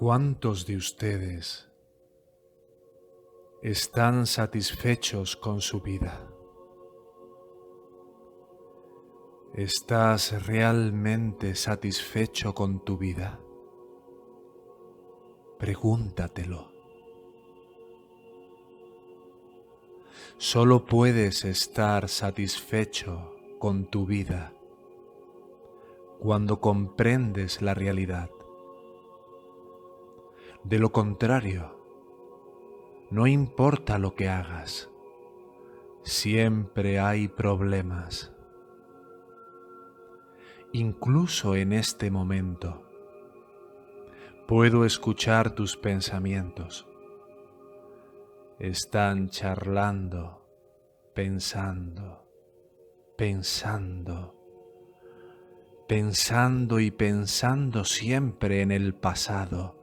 ¿Cuántos de ustedes están satisfechos con su vida? ¿Estás realmente satisfecho con tu vida? Pregúntatelo. Solo puedes estar satisfecho con tu vida cuando comprendes la realidad. De lo contrario, no importa lo que hagas, siempre hay problemas. Incluso en este momento, puedo escuchar tus pensamientos. Están charlando, pensando, pensando pensando y pensando siempre en el pasado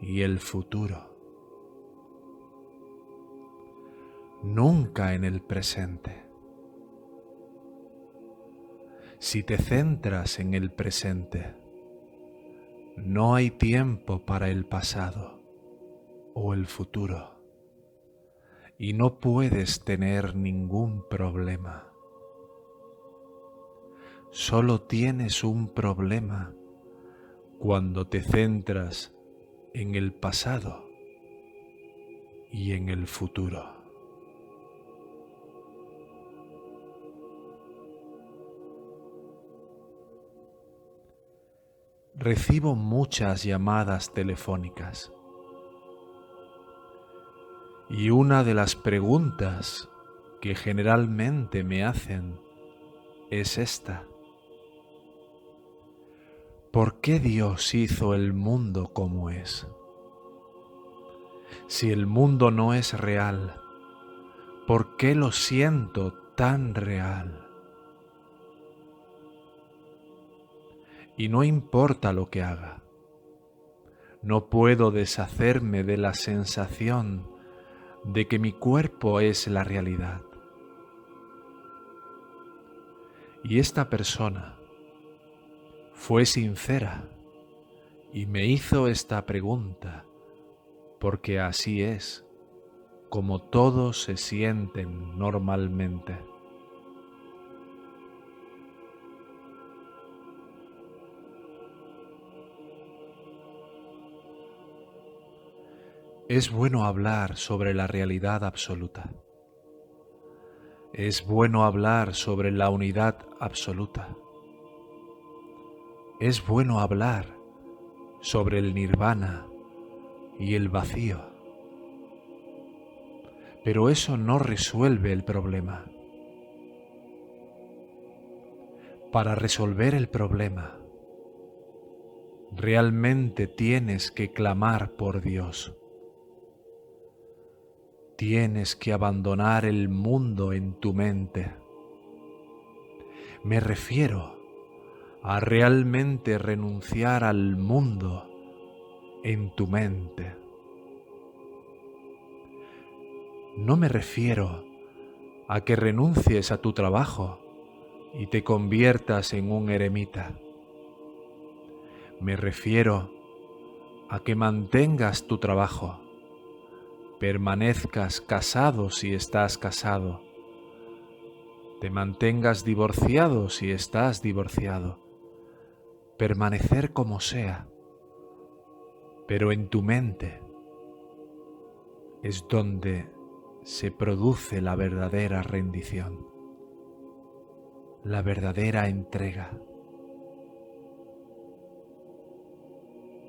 y el futuro, nunca en el presente. Si te centras en el presente, no hay tiempo para el pasado o el futuro. Y no puedes tener ningún problema. Solo tienes un problema cuando te centras en el pasado y en el futuro. Recibo muchas llamadas telefónicas y una de las preguntas que generalmente me hacen es esta. ¿Por qué Dios hizo el mundo como es? Si el mundo no es real, ¿por qué lo siento tan real? Y no importa lo que haga, no puedo deshacerme de la sensación de que mi cuerpo es la realidad. Y esta persona fue sincera y me hizo esta pregunta, porque así es como todos se sienten normalmente. Es bueno hablar sobre la realidad absoluta. Es bueno hablar sobre la unidad absoluta es bueno hablar sobre el nirvana y el vacío, pero eso no resuelve el problema. Para resolver el problema, realmente tienes que clamar por Dios. Tienes que abandonar el mundo en tu mente. Me refiero a realmente renunciar al mundo en tu mente. No me refiero a que renuncies a tu trabajo y te conviertas en un eremita. Me refiero a que mantengas tu trabajo, permanezcas casado si estás casado, te mantengas divorciado si estás divorciado permanecer como sea, pero en tu mente es donde se produce la verdadera rendición, la verdadera entrega.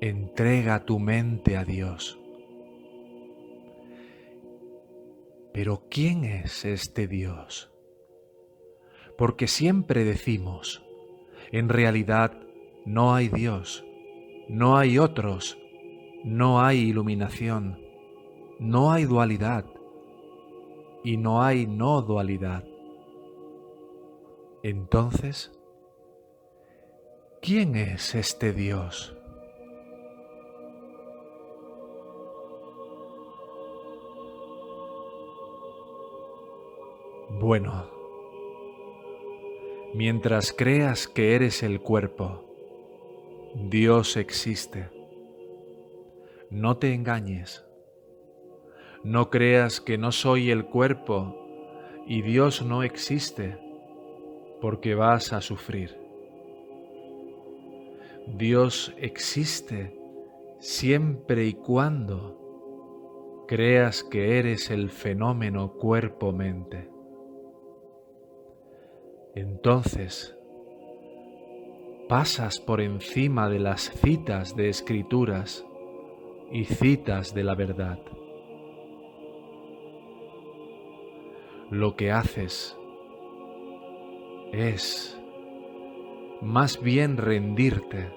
Entrega tu mente a Dios. Pero ¿quién es este Dios? Porque siempre decimos, en realidad no hay Dios, no hay otros, no hay iluminación, no hay dualidad y no hay no dualidad. Entonces, ¿quién es este Dios? Bueno, mientras creas que eres el cuerpo, Dios existe No te engañes. No creas que no soy el cuerpo y Dios no existe, porque vas a sufrir. Dios existe siempre y cuando creas que eres el fenómeno cuerpo-mente. Entonces, pasas por encima de las citas de escrituras y citas de la verdad. Lo que haces es más bien rendirte,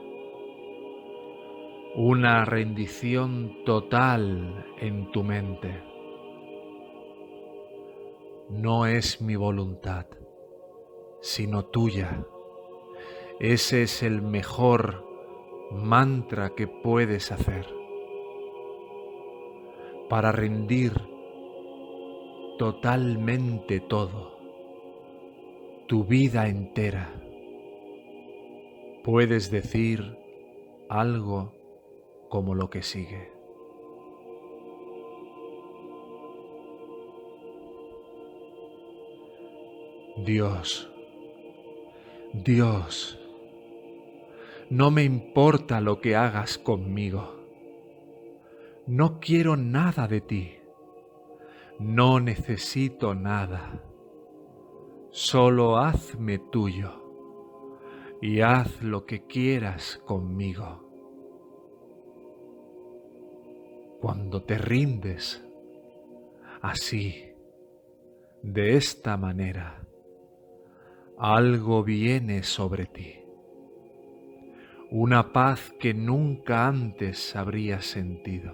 una rendición total en tu mente. No es mi voluntad, sino tuya. Ese es el mejor mantra que puedes hacer para rendir totalmente todo, tu vida entera. Puedes decir algo como lo que sigue. Dios, Dios, no me importa lo que hagas conmigo. No quiero nada de ti. No necesito nada. Solo hazme tuyo y haz lo que quieras conmigo. Cuando te rindes así, de esta manera, algo viene sobre ti una paz que nunca antes habrías sentido.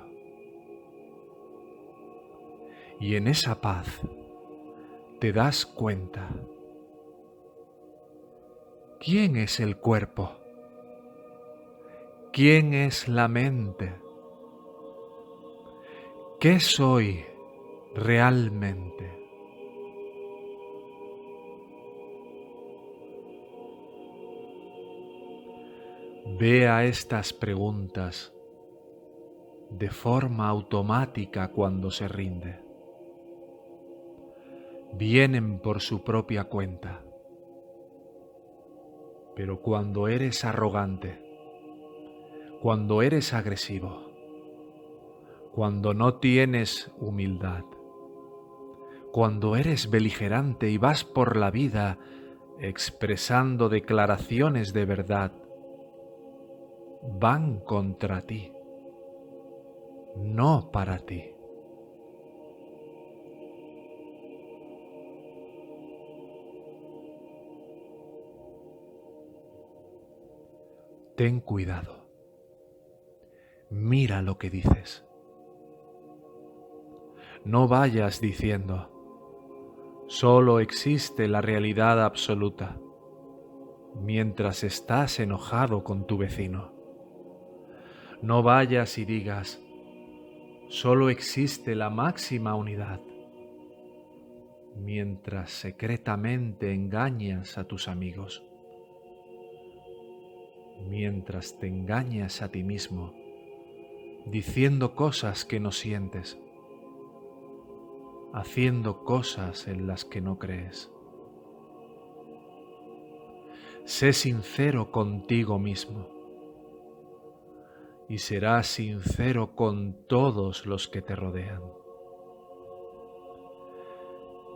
Y en esa paz te das cuenta quién es el cuerpo, quién es la mente, qué soy realmente. Vea estas preguntas de forma automática cuando se rinde. Vienen por su propia cuenta. Pero cuando eres arrogante, cuando eres agresivo, cuando no tienes humildad, cuando eres beligerante y vas por la vida expresando declaraciones de verdad, van contra ti, no para ti. Ten cuidado. Mira lo que dices. No vayas diciendo, solo existe la realidad absoluta, mientras estás enojado con tu vecino. No vayas y digas, solo existe la máxima unidad, mientras secretamente engañas a tus amigos, mientras te engañas a ti mismo, diciendo cosas que no sientes, haciendo cosas en las que no crees. Sé sincero contigo mismo y serás sincero con todos los que te rodean.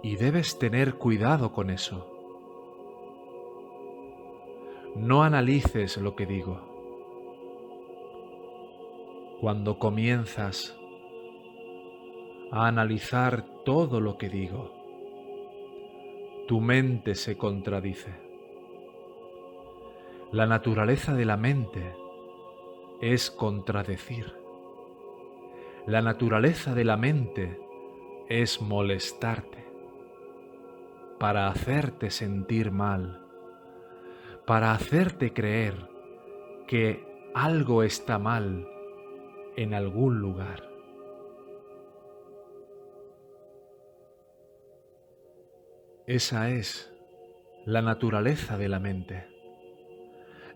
Y debes tener cuidado con eso. No analices lo que digo. Cuando comienzas a analizar todo lo que digo, tu mente se contradice. La naturaleza de la mente es contradecir. La naturaleza de la mente es molestarte para hacerte sentir mal, para hacerte creer que algo está mal en algún lugar. Esa es la naturaleza de la mente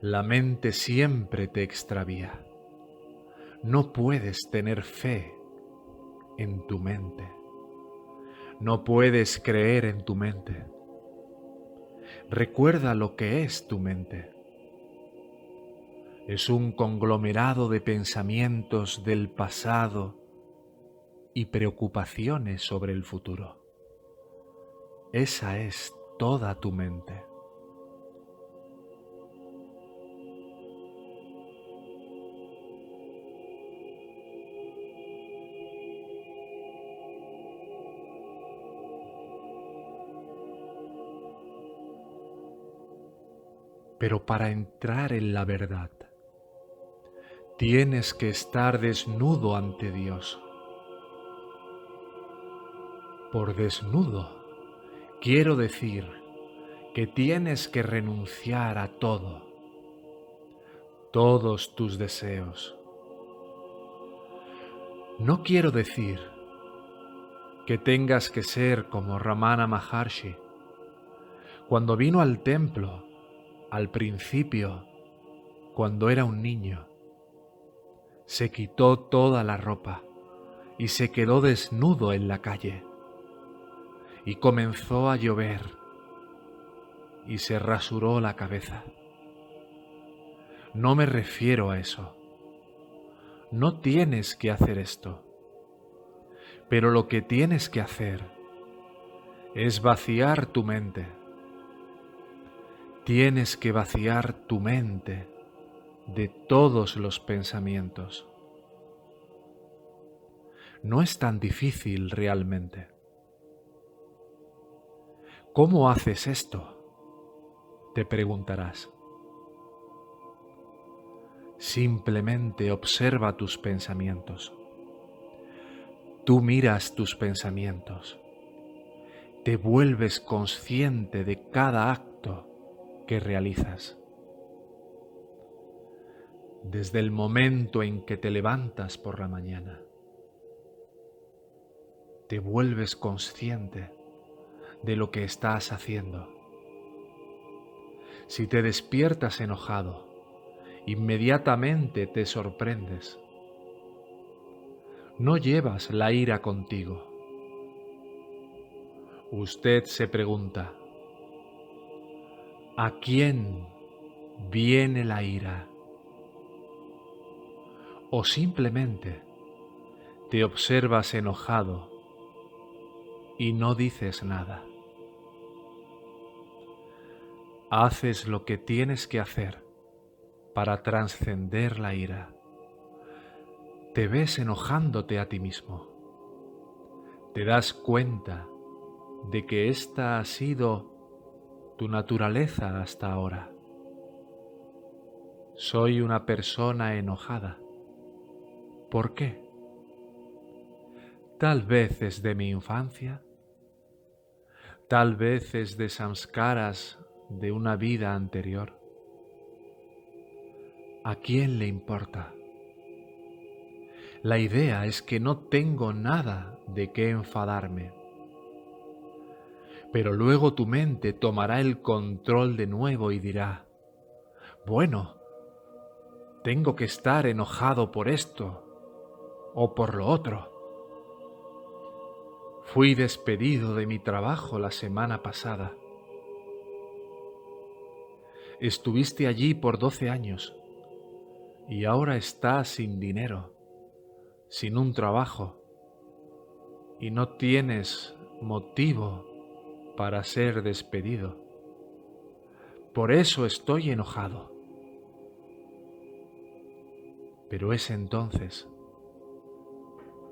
la mente siempre te extravía. no puedes tener fe en tu mente. No puedes creer en tu mente. Recuerda lo que es tu mente. Es un conglomerado de pensamientos del pasado y preocupaciones sobre el futuro. Esa es toda tu mente. Pero para entrar en la verdad, tienes que estar desnudo ante Dios. Por desnudo quiero decir que tienes que renunciar a todo, todos tus deseos. No quiero decir que tengas que ser como Ramana Maharshi. Cuando vino al templo, al principio, cuando era un niño, se quitó toda la ropa y se quedó desnudo en la calle. Y comenzó a llover y se rasuró la cabeza. No me refiero a eso. No tienes que hacer esto. Pero lo que tienes que hacer es vaciar tu mente Tienes que vaciar tu mente de todos los pensamientos. No es tan difícil realmente. ¿Cómo haces esto? Te preguntarás. Simplemente observa tus pensamientos. Tú miras tus pensamientos. Te vuelves consciente de cada acto que realizas. Desde el momento en que te levantas por la mañana, te vuelves consciente de lo que estás haciendo. Si te despiertas enojado, inmediatamente te sorprendes. No llevas la ira contigo. Usted se pregunta, ¿A quién viene la ira? O simplemente te observas enojado y no dices nada. Haces lo que tienes que hacer para trascender la ira. Te ves enojándote a ti mismo. Te das cuenta de que esta ha sido tu naturaleza hasta ahora. Soy una persona enojada. ¿Por qué? Tal vez es de mi infancia, tal vez es de samskaras de una vida anterior. ¿A quién le importa? La idea es que no tengo nada de qué enfadarme pero luego tu mente tomará el control de nuevo y dirá, bueno, tengo que estar enojado por esto o por lo otro. Fui despedido de mi trabajo la semana pasada. Estuviste allí por doce años y ahora estás sin dinero, sin un trabajo y no tienes motivo para ser despedido. Por eso estoy enojado. Pero es entonces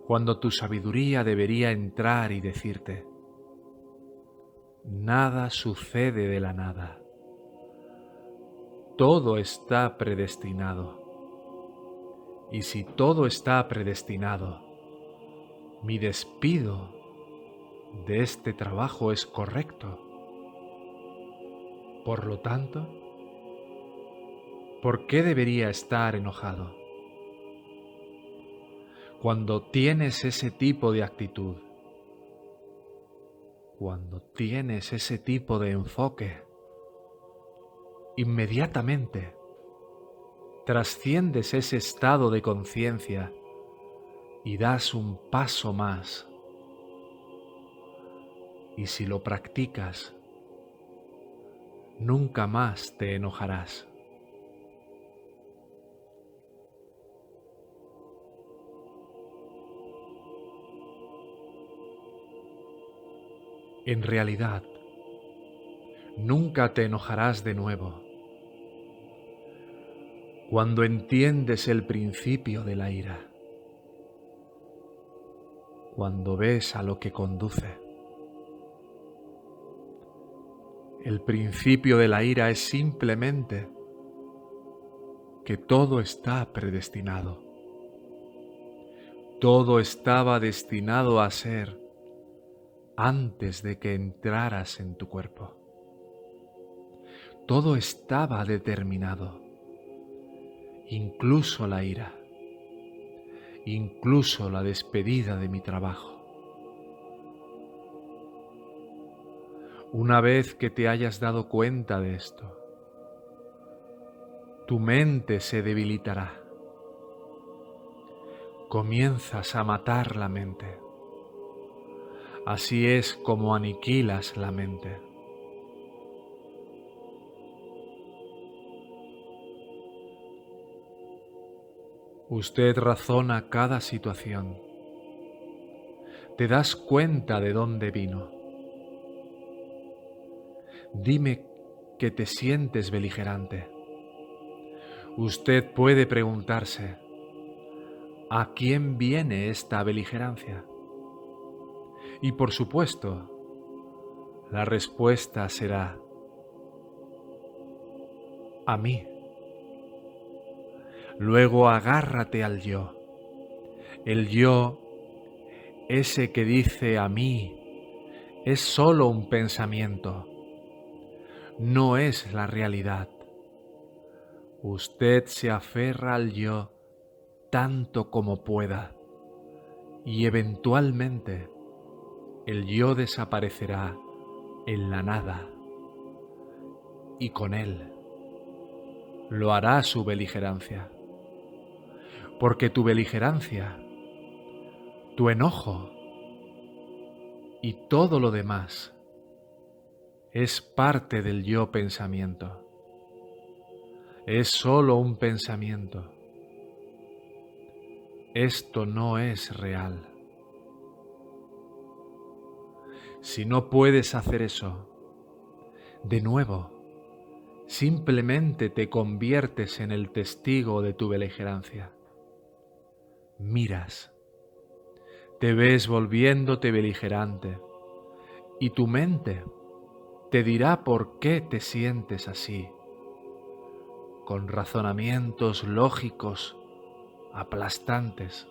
cuando tu sabiduría debería entrar y decirte, nada sucede de la nada. Todo está predestinado. Y si todo está predestinado, mi despido de este trabajo es correcto. Por lo tanto, ¿por qué debería estar enojado? Cuando tienes ese tipo de actitud, cuando tienes ese tipo de enfoque, inmediatamente trasciendes ese estado de conciencia y das un paso más. Y si lo practicas, nunca más te enojarás. En realidad, nunca te enojarás de nuevo. Cuando entiendes el principio de la ira, cuando ves a lo que conduce. El principio de la ira es simplemente que todo está predestinado. Todo estaba destinado a ser antes de que entraras en tu cuerpo. Todo estaba determinado, incluso la ira, incluso la despedida de mi trabajo. Una vez que te hayas dado cuenta de esto, tu mente se debilitará. Comienzas a matar la mente Así es como aniquilas la mente. Usted razona cada situación. Te das cuenta de dónde vino. Dime que te sientes beligerante. Usted puede preguntarse, ¿a quién viene esta beligerancia? Y por supuesto, la respuesta será a mí. Luego agárrate al yo. El yo, ese que dice a mí, es solo un pensamiento, no es la realidad. Usted se aferra al yo tanto como pueda y eventualmente el yo desaparecerá en la nada y con él lo hará su beligerancia. Porque tu beligerancia, tu enojo y todo lo demás es parte del yo pensamiento. Es solo un pensamiento. Esto no es real. Si no puedes hacer eso, de nuevo, simplemente te conviertes en el testigo de tu beligerancia. Miras, te ves volviéndote beligerante y tu mente te dirá por qué te sientes así, con razonamientos lógicos aplastantes.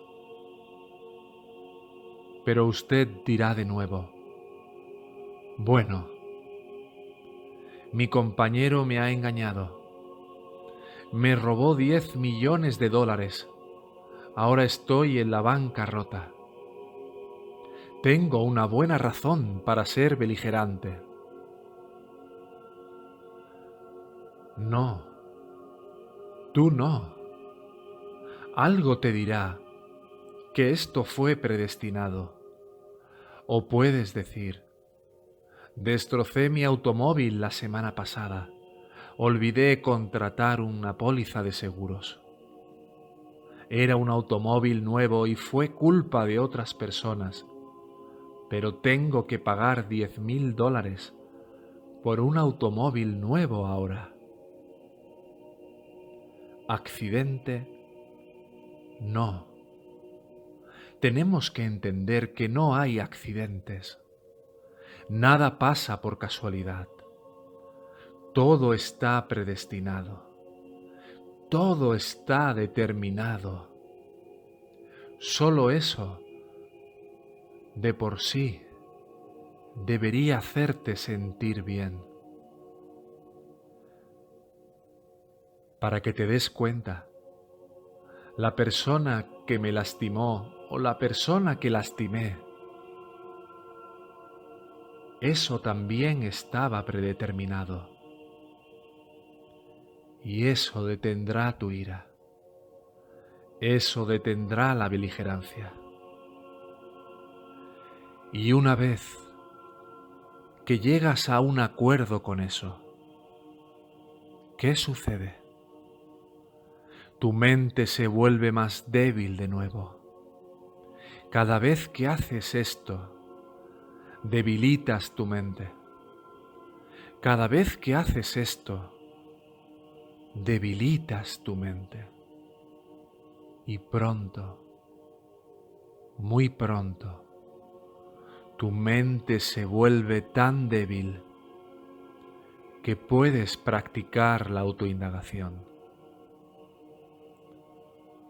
Pero usted dirá de nuevo, bueno, mi compañero me ha engañado. Me robó 10 millones de dólares. Ahora estoy en la bancarrota. Tengo una buena razón para ser beligerante. No, tú no. Algo te dirá que esto fue predestinado. O puedes decir, Destrocé mi automóvil la semana pasada. Olvidé contratar una póliza de seguros. Era un automóvil nuevo y fue culpa de otras personas, pero tengo que pagar diez mil dólares por un automóvil nuevo ahora. ¿Accidente? No. Tenemos que entender que no hay accidentes. Nada pasa por casualidad. Todo está predestinado. Todo está determinado. Solo eso, de por sí, debería hacerte sentir bien. Para que te des cuenta, la persona que me lastimó o la persona que lastimé eso también estaba predeterminado. Y eso detendrá tu ira. eso detendrá la beligerancia. Y una vez que llegas a un acuerdo con eso, ¿qué sucede? Tu mente se vuelve más débil de nuevo. Cada vez que haces esto, debilitas tu mente. Cada vez que haces esto, debilitas tu mente. Y pronto, muy pronto, tu mente se vuelve tan débil que puedes practicar la autoindagación.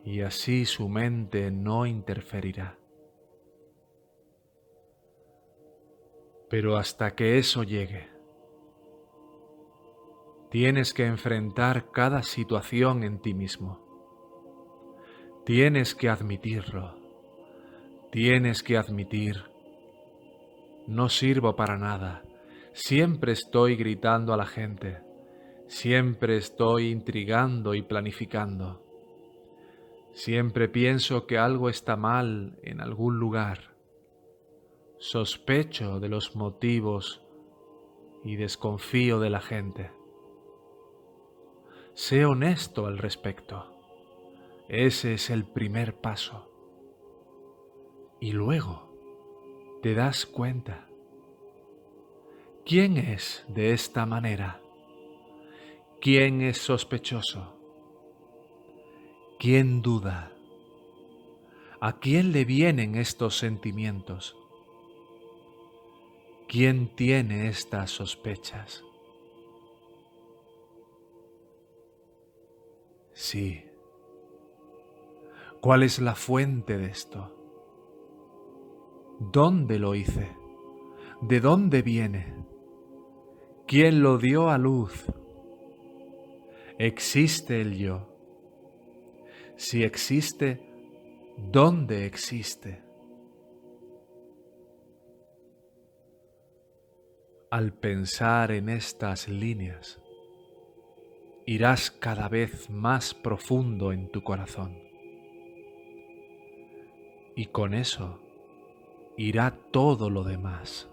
Y así su mente no interferirá. Pero hasta que eso llegue, tienes que enfrentar cada situación en ti mismo. Tienes que admitirlo. Tienes que admitir no sirvo para nada. Siempre estoy gritando a la gente. Siempre estoy intrigando y planificando. Siempre pienso que algo está mal en algún lugar. Sospecho de los motivos y desconfío de la gente. Sé honesto al respecto. Ese es el primer paso. Y luego te das cuenta. ¿Quién es de esta manera? ¿Quién es sospechoso? ¿Quién duda? ¿A quién le vienen estos sentimientos? ¿Quién tiene estas sospechas? Sí. ¿Cuál es la fuente de esto? ¿Dónde lo hice? ¿De dónde viene? ¿Quién lo dio a luz? ¿Existe el yo? Si existe, ¿dónde existe? Al pensar en estas líneas, irás cada vez más profundo en tu corazón. Y con eso irá todo lo demás.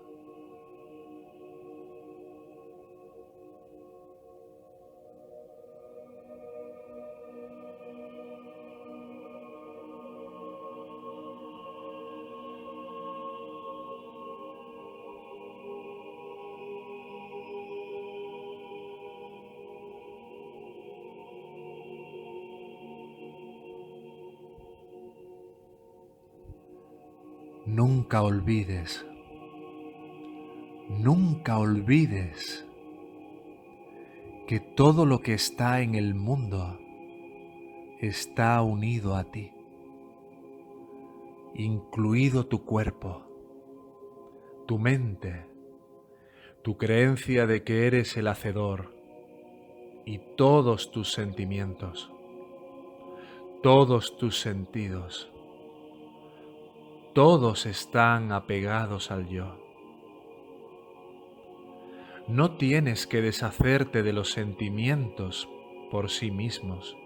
Nunca olvides, nunca olvides que todo lo que está en el mundo está unido a ti, incluido tu cuerpo, tu mente, tu creencia de que eres el hacedor y todos tus sentimientos, todos tus sentidos todos están apegados al yo. No tienes que deshacerte de los sentimientos por sí mismos.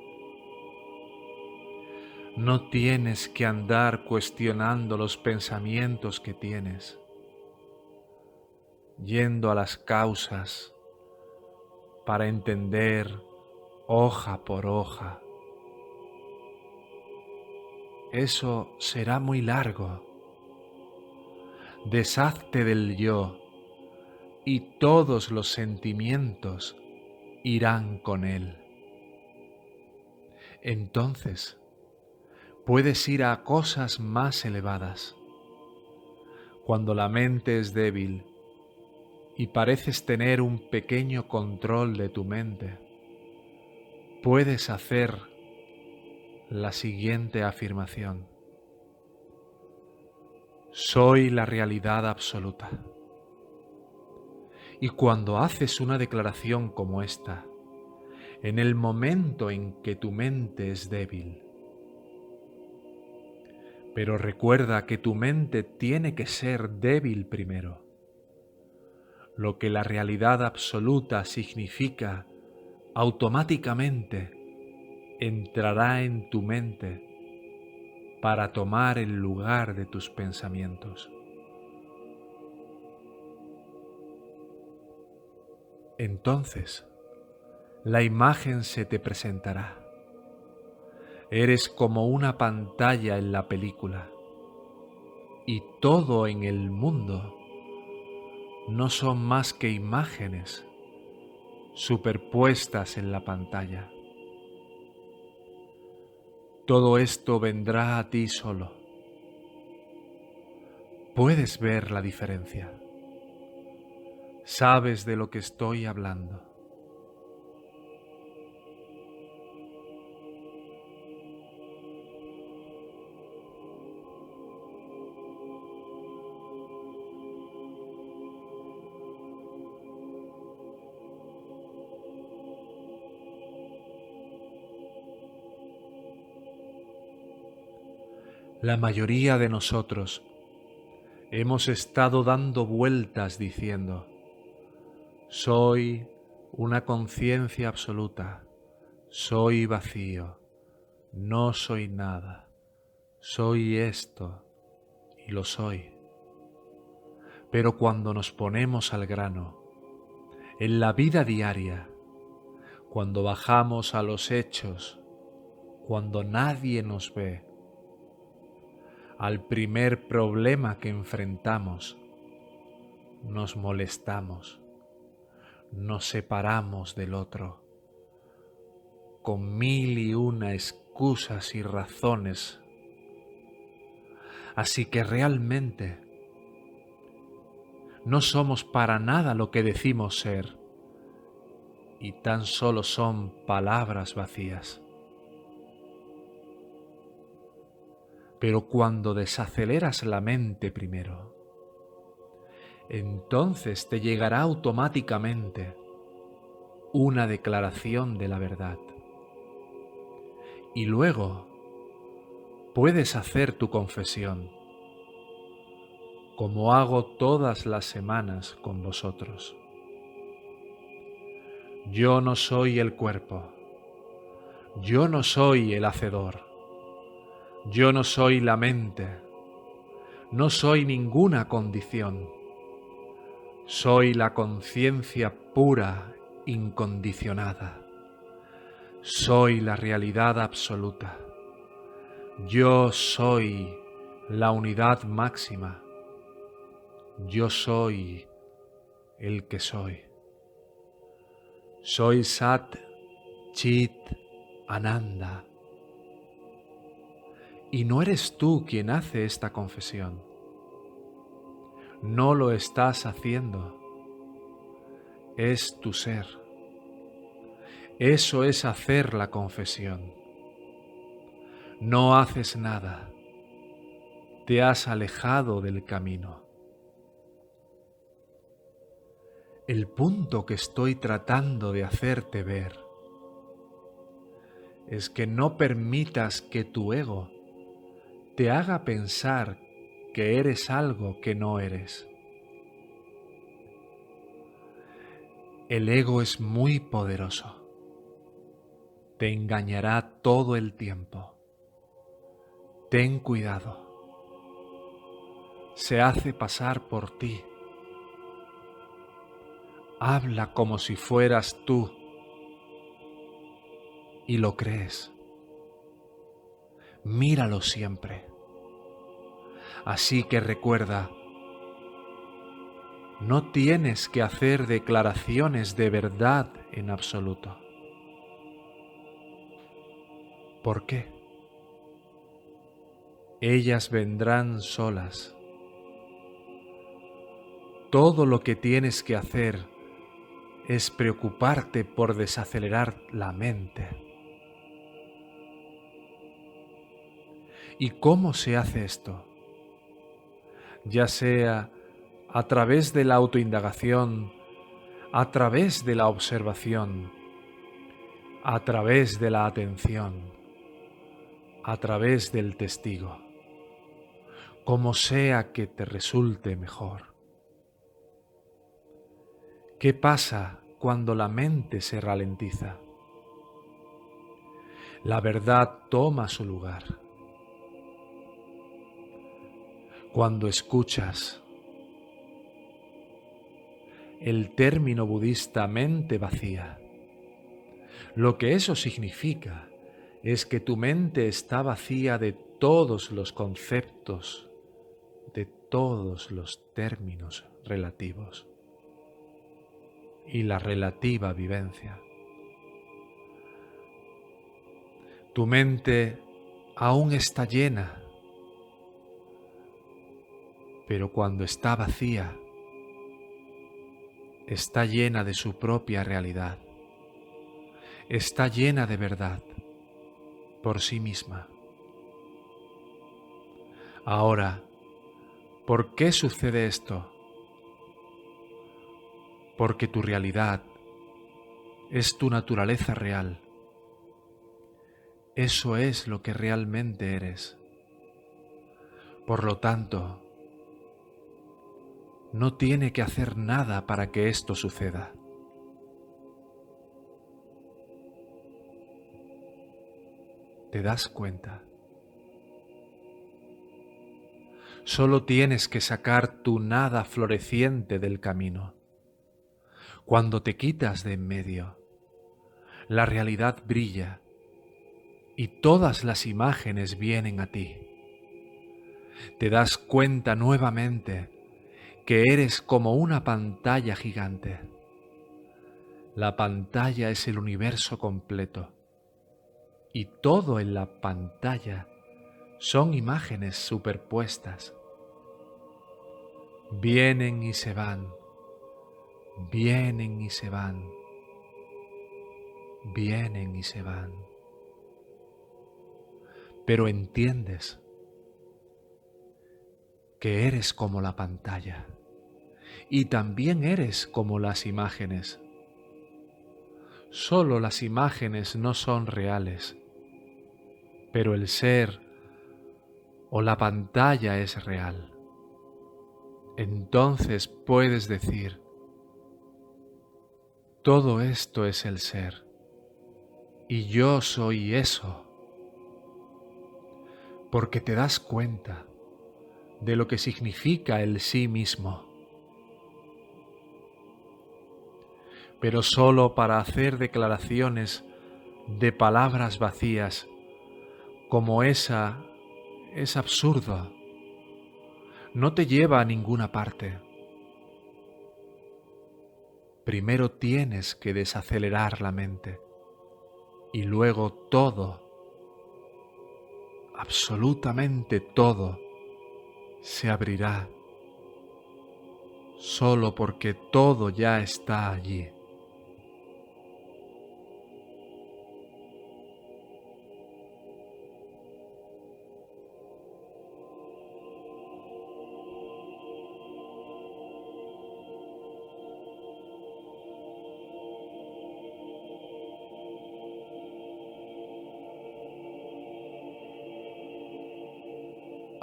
No tienes que andar cuestionando los pensamientos que tienes, yendo a las causas para entender hoja por hoja eso será muy largo. Deshazte del yo y todos los sentimientos irán con él. Entonces puedes ir a cosas más elevadas. Cuando la mente es débil y pareces tener un pequeño control de tu mente, puedes hacer la siguiente afirmación. Soy la realidad absoluta. Y cuando haces una declaración como esta, en el momento en que tu mente es débil, pero recuerda que tu mente tiene que ser débil primero. Lo que la realidad absoluta significa automáticamente entrará en tu mente para tomar el lugar de tus pensamientos. Entonces, la imagen se te presentará. Eres como una pantalla en la película y todo en el mundo no son más que imágenes superpuestas en la pantalla. Todo esto vendrá a ti solo. Puedes ver la diferencia. Sabes de lo que estoy hablando. La mayoría de nosotros hemos estado dando vueltas diciendo, soy una conciencia absoluta, soy vacío, no soy nada, soy esto y lo soy. Pero cuando nos ponemos al grano, en la vida diaria, cuando bajamos a los hechos, cuando nadie nos ve, al primer problema que enfrentamos, nos molestamos, nos separamos del otro, con mil y una excusas y razones. Así que realmente no somos para nada lo que decimos ser, y tan solo son palabras vacías. Pero cuando desaceleras la mente primero, entonces te llegará automáticamente una declaración de la verdad. Y luego puedes hacer tu confesión, como hago todas las semanas con vosotros. Yo no soy el cuerpo, yo no soy el hacedor yo no soy la mente, no soy ninguna condición, soy la conciencia pura, incondicionada, soy la realidad absoluta, yo soy la unidad máxima, yo soy el que soy. Soy Sat Chit Ananda y no eres tú quien hace esta confesión. No lo estás haciendo. Es tu ser. Eso es hacer la confesión. No haces nada. Te has alejado del camino. El punto que estoy tratando de hacerte ver es que no permitas que tu ego te haga pensar que eres algo que no eres. El ego es muy poderoso. Te engañará todo el tiempo. Ten cuidado. Se hace pasar por ti. Habla como si fueras tú. Y lo crees. Míralo siempre. Así que recuerda, no tienes que hacer declaraciones de verdad en absoluto. ¿Por qué? Ellas vendrán solas. Todo lo que tienes que hacer es preocuparte por desacelerar la mente. ¿Y cómo se hace esto? Ya sea a través de la autoindagación, a través de la observación, a través de la atención, a través del testigo, como sea que te resulte mejor. ¿Qué pasa cuando la mente se ralentiza? La verdad toma su lugar Cuando escuchas el término budista mente vacía, lo que eso significa es que tu mente está vacía de todos los conceptos, de todos los términos relativos y la relativa vivencia. Tu mente aún está llena, pero cuando está vacía, está llena de su propia realidad, está llena de verdad por sí misma. Ahora, ¿por qué sucede esto? Porque tu realidad es tu naturaleza real. Eso es lo que realmente eres. Por lo tanto, no tiene que hacer nada para que esto suceda. ¿Te das cuenta? Solo tienes que sacar tu nada floreciente del camino. Cuando te quitas de en medio, la realidad brilla y todas las imágenes vienen a ti. Te das cuenta nuevamente que eres como una pantalla gigante. La pantalla es el universo completo y todo en la pantalla son imágenes superpuestas. Vienen y se van, vienen y se van, vienen y se van. Pero entiendes que eres como la pantalla y también eres como las imágenes. Solo las imágenes no son reales, pero el ser o la pantalla es real. Entonces puedes decir, todo esto es el ser y yo soy eso, porque te das cuenta de lo que significa el sí mismo. Pero solo para hacer declaraciones de palabras vacías como esa es absurdo. No te lleva a ninguna parte. Primero tienes que desacelerar la mente y luego todo, absolutamente todo, se abrirá solo porque todo ya está allí.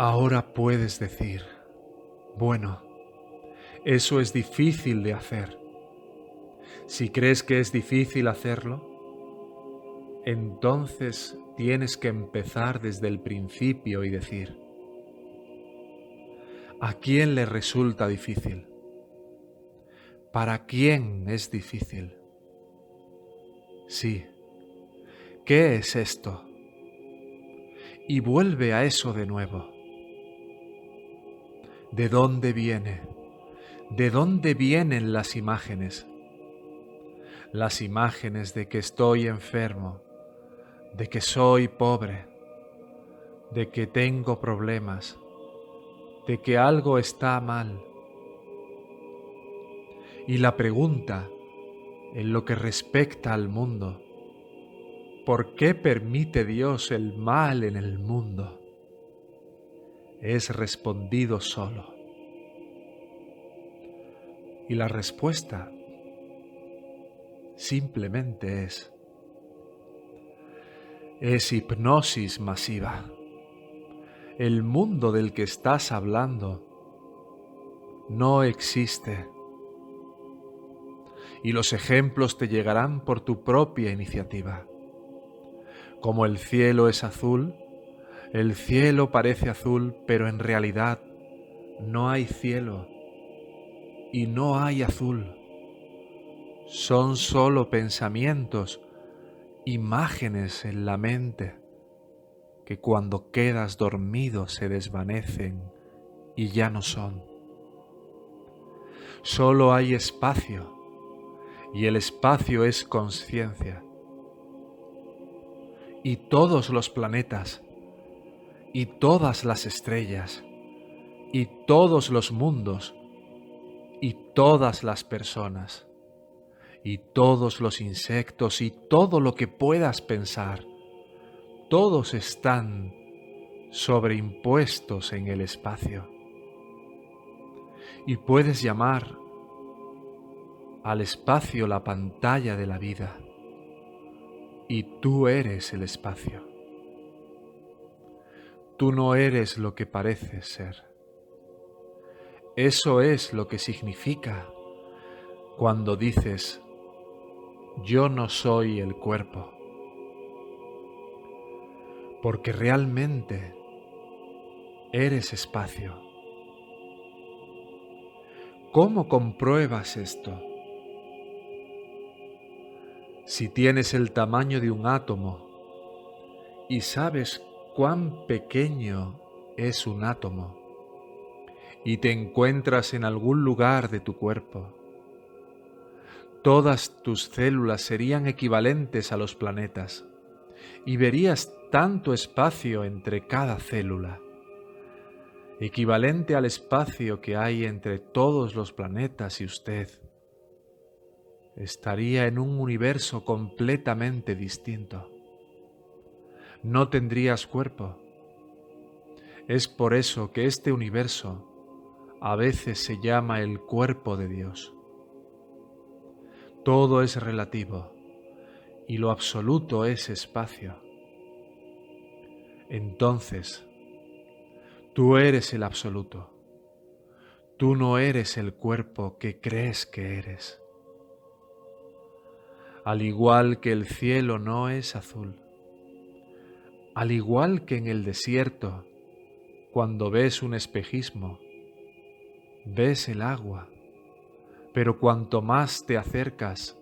Ahora puedes decir, bueno, eso es difícil de hacer. Si crees que es difícil hacerlo, entonces tienes que empezar desde el principio y decir, ¿a quién le resulta difícil? ¿Para quién es difícil? Sí, ¿qué es esto? Y vuelve a eso de nuevo. ¿De dónde viene? ¿De dónde vienen las imágenes? Las imágenes de que estoy enfermo, de que soy pobre, de que tengo problemas, de que algo está mal. Y la pregunta, en lo que respecta al mundo, ¿por qué permite Dios el mal en el mundo? Es respondido solo. Y la respuesta simplemente es, es hipnosis masiva. El mundo del que estás hablando no existe. Y los ejemplos te llegarán por tu propia iniciativa. Como el cielo es azul, el cielo parece azul, pero en realidad no hay cielo y no hay azul. Son solo pensamientos, imágenes en la mente que cuando quedas dormido se desvanecen y ya no son. Solo hay espacio y el espacio es conciencia. Y todos los planetas, y todas las estrellas, y todos los mundos, y todas las personas, y todos los insectos, y todo lo que puedas pensar, todos están sobreimpuestos en el espacio. Y puedes llamar al espacio la pantalla de la vida. Y tú eres el espacio. Tú no eres lo que pareces ser. Eso es lo que significa cuando dices, yo no soy el cuerpo porque realmente eres espacio. ¿Cómo compruebas esto? Si tienes el tamaño de un átomo y sabes cuán pequeño es un átomo y te encuentras en algún lugar de tu cuerpo, todas tus células serían equivalentes a los planetas y verías tanto espacio entre cada célula, equivalente al espacio que hay entre todos los planetas y usted, estaría en un universo completamente distinto. No tendrías cuerpo. Es por eso que este universo a veces se llama el cuerpo de Dios. Todo es relativo y lo absoluto es espacio entonces tú eres el absoluto. Tú no eres el cuerpo que crees que eres. Al igual que el cielo no es azul. Al igual que en el desierto, cuando ves un espejismo, ves el agua, pero cuanto más te acercas,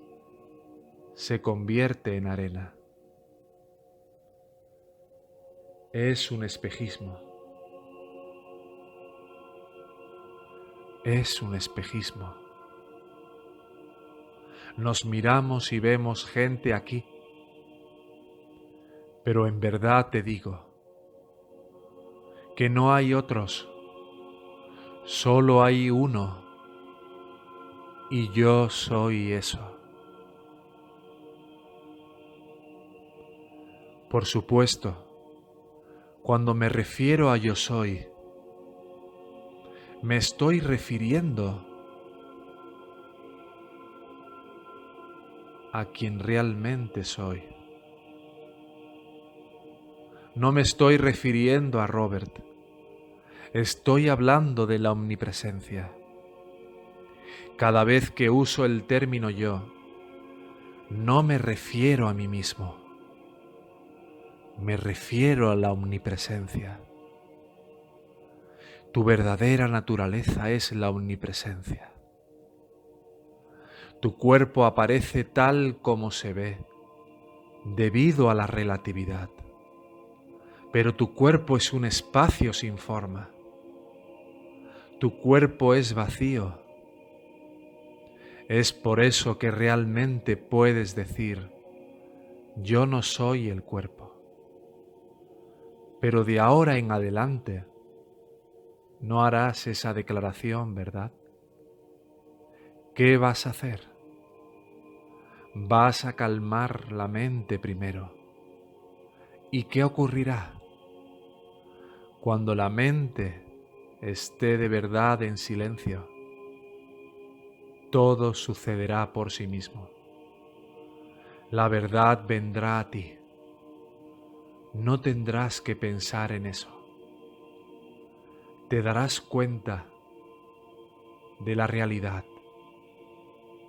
se convierte en arena. es un espejismo. Es un espejismo. Nos miramos y vemos gente aquí, pero en verdad te digo que no hay otros, solo hay uno, y yo soy eso. Por supuesto, cuando me refiero a yo soy, me estoy refiriendo a quien realmente soy. No me estoy refiriendo a Robert, estoy hablando de la omnipresencia. Cada vez que uso el término yo, no me refiero a mí mismo me refiero a la omnipresencia. Tu verdadera naturaleza es la omnipresencia. Tu cuerpo aparece tal como se ve, debido a la relatividad. Pero tu cuerpo es un espacio sin forma. Tu cuerpo es vacío. Es por eso que realmente puedes decir, yo no soy el cuerpo. Pero de ahora en adelante no harás esa declaración, ¿verdad? ¿Qué vas a hacer? Vas a calmar la mente primero. ¿Y qué ocurrirá? Cuando la mente esté de verdad en silencio, todo sucederá por sí mismo. La verdad vendrá a ti no tendrás que pensar en eso. Te darás cuenta de la realidad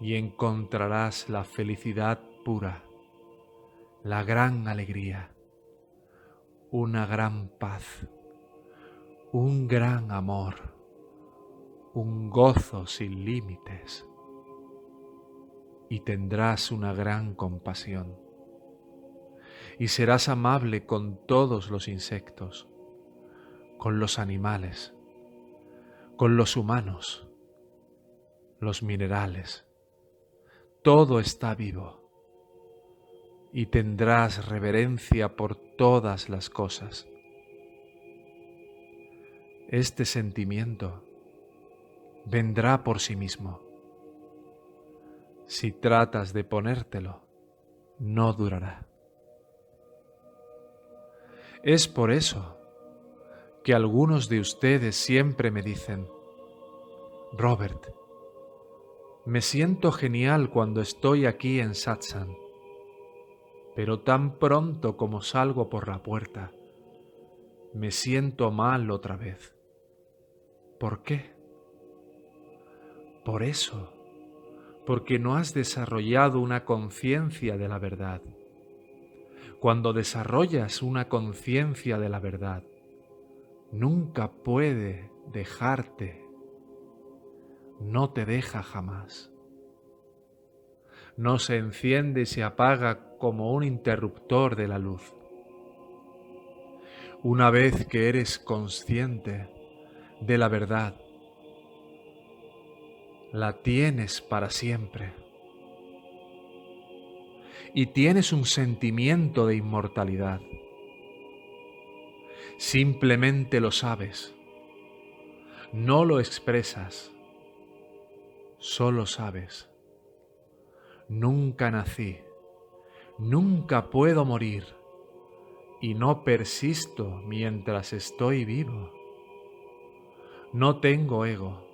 y encontrarás la felicidad pura, la gran alegría, una gran paz, un gran amor, un gozo sin límites y tendrás una gran compasión y serás amable con todos los insectos, con los animales, con los humanos, los minerales. Todo está vivo y tendrás reverencia por todas las cosas. Este sentimiento vendrá por sí mismo. Si tratas de ponértelo, no durará. Es por eso que algunos de ustedes siempre me dicen, Robert, me siento genial cuando estoy aquí en Satsang pero tan pronto como salgo por la puerta, me siento mal otra vez. ¿Por qué? Por eso, porque no has desarrollado una conciencia de la verdad. Cuando desarrollas una conciencia de la verdad, nunca puede dejarte, no te deja jamás. No se enciende y se apaga como un interruptor de la luz. Una vez que eres consciente de la verdad, la tienes para siempre. Y tienes un sentimiento de inmortalidad. Simplemente lo sabes. No lo expresas. Solo sabes. Nunca nací nunca puedo morir y no persisto mientras estoy vivo. No tengo ego,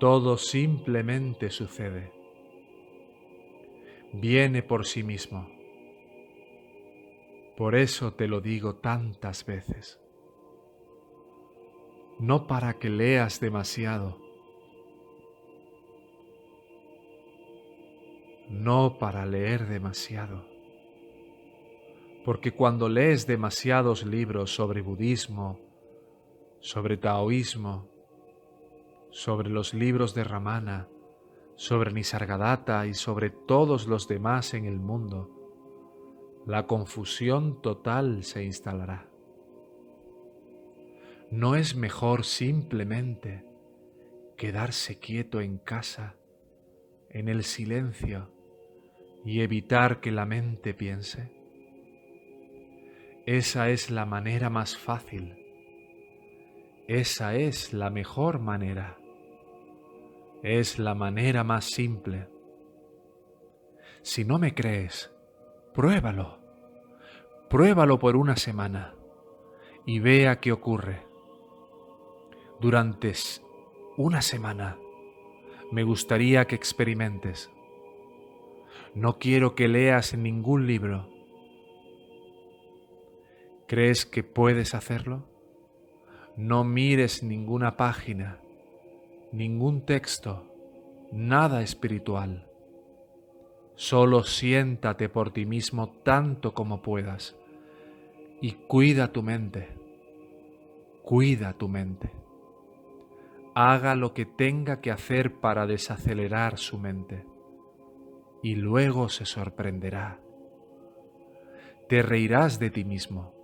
todo simplemente sucede. Viene por sí mismo. Por eso te lo digo tantas veces. No para que leas demasiado, no para leer demasiado. Porque cuando lees demasiados libros sobre budismo, sobre taoísmo, sobre los libros de Ramana, sobre Nisargadatta y sobre todos los demás en el mundo, la confusión total se instalará. ¿No es mejor simplemente quedarse quieto en casa, en el silencio, y evitar que la mente piense? Esa es la manera más fácil. Esa es la mejor manera. Es la manera más simple. Si no me crees, pruébalo. Pruébalo por una semana y vea qué ocurre. Durante una semana me gustaría que experimentes no quiero que leas ningún libro. ¿Crees que puedes hacerlo? No mires ninguna página, ningún texto, nada espiritual. Solo siéntate por ti mismo tanto como puedas y cuida tu mente. Cuida tu mente. Haga lo que tenga que hacer para desacelerar su mente y luego se sorprenderá. Te reirás de ti mismo,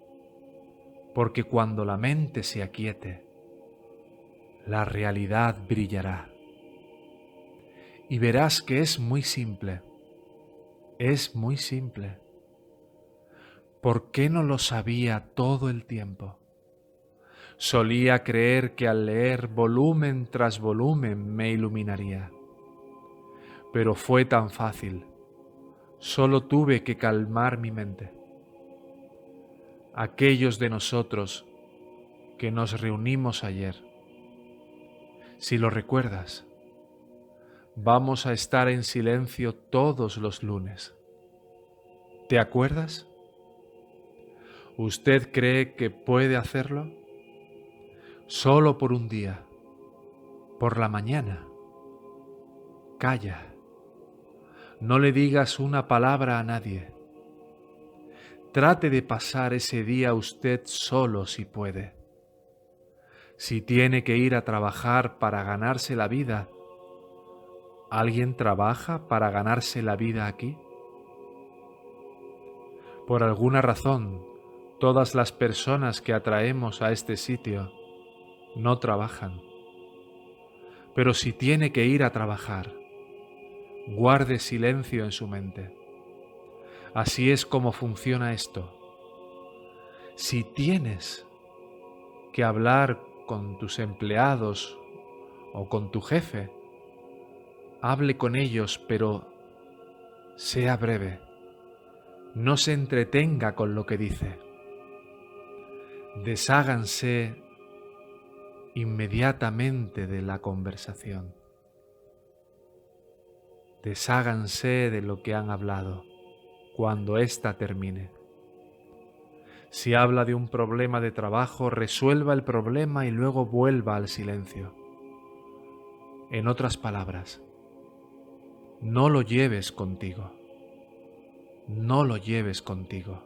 porque cuando la mente se aquiete, la realidad brillará. Y verás que es muy simple, es muy simple. ¿Por qué no lo sabía todo el tiempo? Solía creer que al leer volumen tras volumen me iluminaría pero fue tan fácil. Solo tuve que calmar mi mente. Aquellos de nosotros que nos reunimos ayer, si lo recuerdas, vamos a estar en silencio todos los lunes. ¿Te acuerdas? ¿Usted cree que puede hacerlo? Solo por un día, por la mañana. Calla no le digas una palabra a nadie. Trate de pasar ese día usted solo si puede. Si tiene que ir a trabajar para ganarse la vida, ¿alguien trabaja para ganarse la vida aquí? Por alguna razón, todas las personas que atraemos a este sitio no trabajan. Pero si tiene que ir a trabajar, guarde silencio en su mente. Así es como funciona esto. Si tienes que hablar con tus empleados o con tu jefe, hable con ellos, pero sea breve. No se entretenga con lo que dice. Desháganse inmediatamente de la conversación. Desháganse de lo que han hablado cuando ésta termine. Si habla de un problema de trabajo, resuelva el problema y luego vuelva al silencio. En otras palabras, no lo lleves contigo. No lo lleves contigo.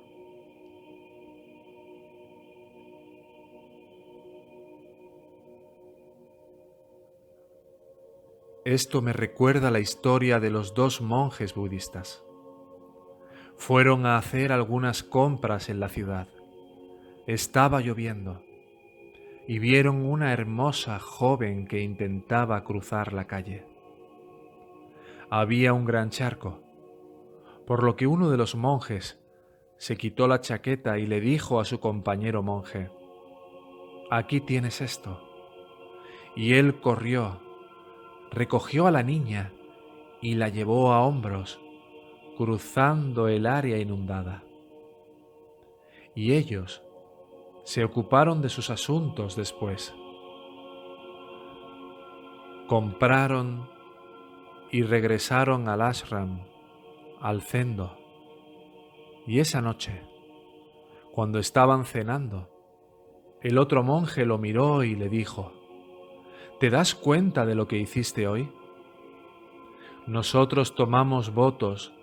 Esto me recuerda la historia de los dos monjes budistas. Fueron a hacer algunas compras en la ciudad. Estaba lloviendo y vieron una hermosa joven que intentaba cruzar la calle. Había un gran charco, por lo que uno de los monjes se quitó la chaqueta y le dijo a su compañero monje, Aquí tienes esto. Y él corrió, recogió a la niña y la llevó a hombros, cruzando el área inundada. Y ellos se ocuparon de sus asuntos después. Compraron y regresaron al ashram, al cendo. Y esa noche, cuando estaban cenando, el otro monje lo miró y le dijo, ¿Te das cuenta de lo que hiciste hoy? Nosotros tomamos votos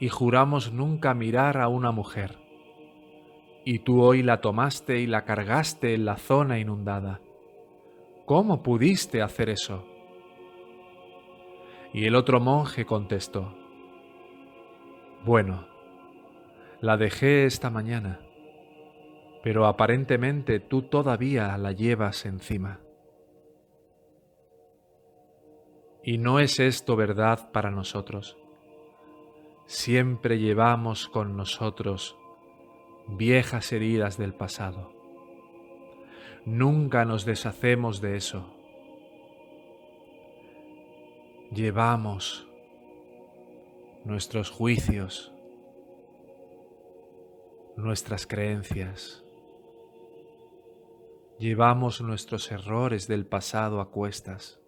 y juramos nunca mirar a una mujer y tú hoy la tomaste y la cargaste en la zona inundada. ¿Cómo pudiste hacer eso? Y el otro monje contestó, Bueno, la dejé esta mañana, pero aparentemente tú todavía la llevas encima. Y no es esto verdad para nosotros. Siempre llevamos con nosotros viejas heridas del pasado. Nunca nos deshacemos de eso. Llevamos nuestros juicios, nuestras creencias. Llevamos nuestros errores del pasado a cuestas,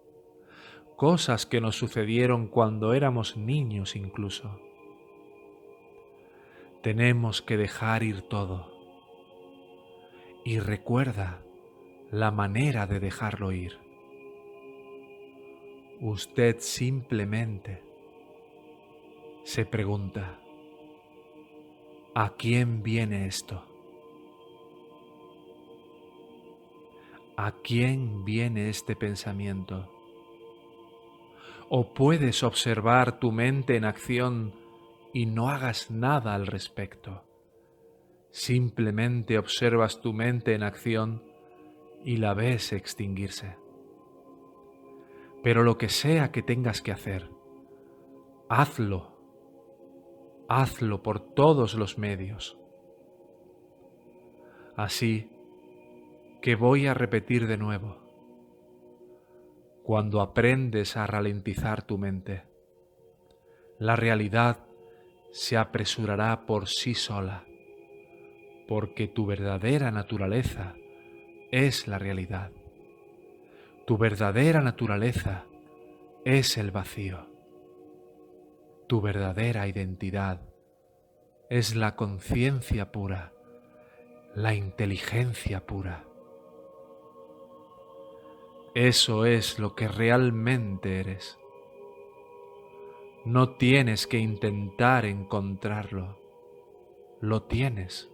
cosas que nos sucedieron cuando éramos niños incluso tenemos que dejar ir todo. Y recuerda la manera de dejarlo ir. Usted simplemente se pregunta, ¿a quién viene esto? ¿A quién viene este pensamiento? ¿O puedes observar tu mente en acción y no hagas nada al respecto. Simplemente observas tu mente en acción y la ves extinguirse. Pero lo que sea que tengas que hacer, hazlo. Hazlo por todos los medios. Así que voy a repetir de nuevo. Cuando aprendes a ralentizar tu mente, la realidad se apresurará por sí sola, porque tu verdadera naturaleza es la realidad. Tu verdadera naturaleza es el vacío. Tu verdadera identidad es la conciencia pura, la inteligencia pura. Eso es lo que realmente eres. No tienes que intentar encontrarlo, lo tienes.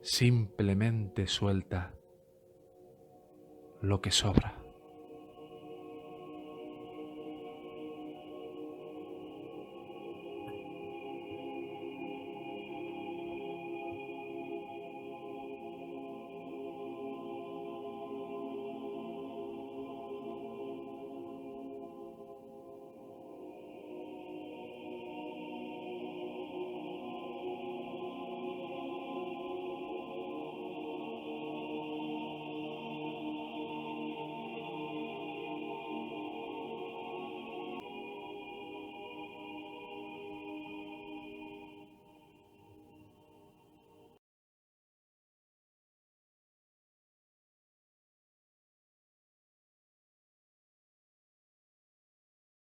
Simplemente suelta, lo que sobra.